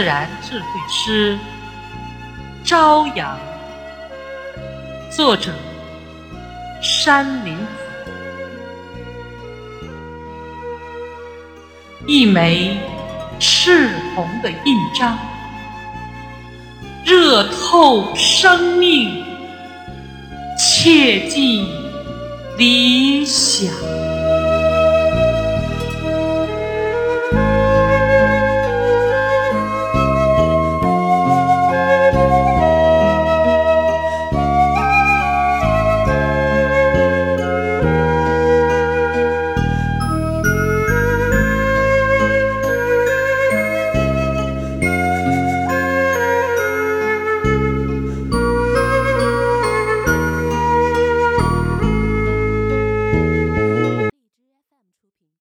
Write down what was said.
自然。智慧诗朝阳作者山林子一枚赤红的印章，热透生命，切记理想。